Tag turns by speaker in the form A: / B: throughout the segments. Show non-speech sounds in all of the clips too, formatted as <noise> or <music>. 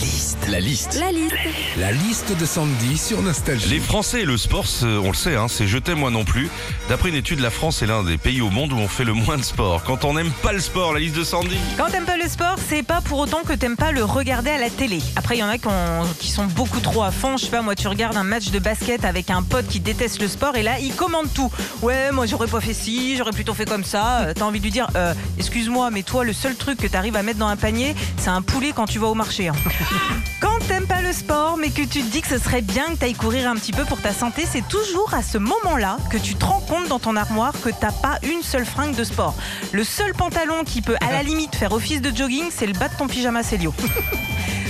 A: liste.
B: La liste.
C: La liste.
B: La liste de Sandy sur Nostalgie.
D: Les Français et le sport, on le sait, hein, c'est je t'aime moi non plus. D'après une étude, la France est l'un des pays au monde où on fait le moins de sport. Quand on n'aime pas le sport, la liste de Sandy.
C: Quand t'aimes pas le sport, c'est pas pour autant que t'aimes pas le regarder à la télé. Après, il y en a qui, ont- qui sont beaucoup trop à fond. Je sais pas, moi, tu regardes un match de basket avec un pote qui déteste le sport et là, il commande tout. Ouais, moi, j'aurais pas fait ci, j'aurais plutôt fait comme ça. Euh, T'as envie de lui dire, euh, excuse-moi, mais toi, le seul truc que t'arrives à mettre dans un panier, c'est un poulet quand tu vas au marché. hein. <laughs> Quand t'aimes pas le sport, mais que tu te dis que ce serait bien que t'ailles courir un petit peu pour ta santé, c'est toujours à ce moment-là que tu te rends compte dans ton armoire que t'as pas une seule fringue de sport. Le seul pantalon qui peut à la <laughs> limite faire office de jogging, c'est le bas de ton pyjama Célio. <laughs>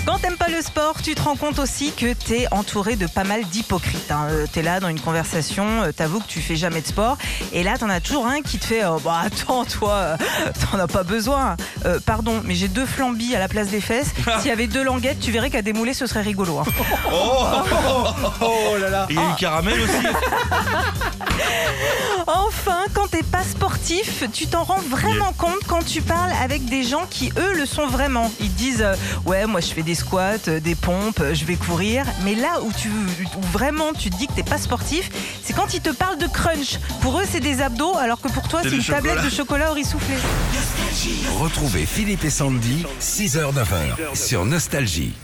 C: Quand t'aimes pas le sport, tu te rends compte aussi que t'es entouré de pas mal d'hypocrites. Hein. Euh, T'es là dans une conversation, euh, t'avoues que tu fais jamais de sport, et là t'en as toujours un qui te fait euh, bah attends toi, <laughs> t'en as pas besoin. Euh, pardon, mais j'ai deux flambis à la place des fesses. <laughs> S'il y avait deux languettes, tu verrais qu'à démouler ce serait rigolo. hein. <laughs>
D: Il y a eu caramel aussi.
C: Enfin, quand t'es pas sportif, tu t'en rends vraiment compte quand tu parles avec des gens qui, eux, le sont vraiment. Ils te disent euh, Ouais, moi je fais des squats, euh, des pompes, euh, je vais courir. Mais là où, tu, où vraiment tu te dis que t'es pas sportif, c'est quand ils te parlent de crunch. Pour eux, c'est des abdos, alors que pour toi,
D: C'est
C: une tablette de chocolat au riz soufflé.
B: Retrouvez Philippe et Sandy, 6h-9h sur Nostalgie.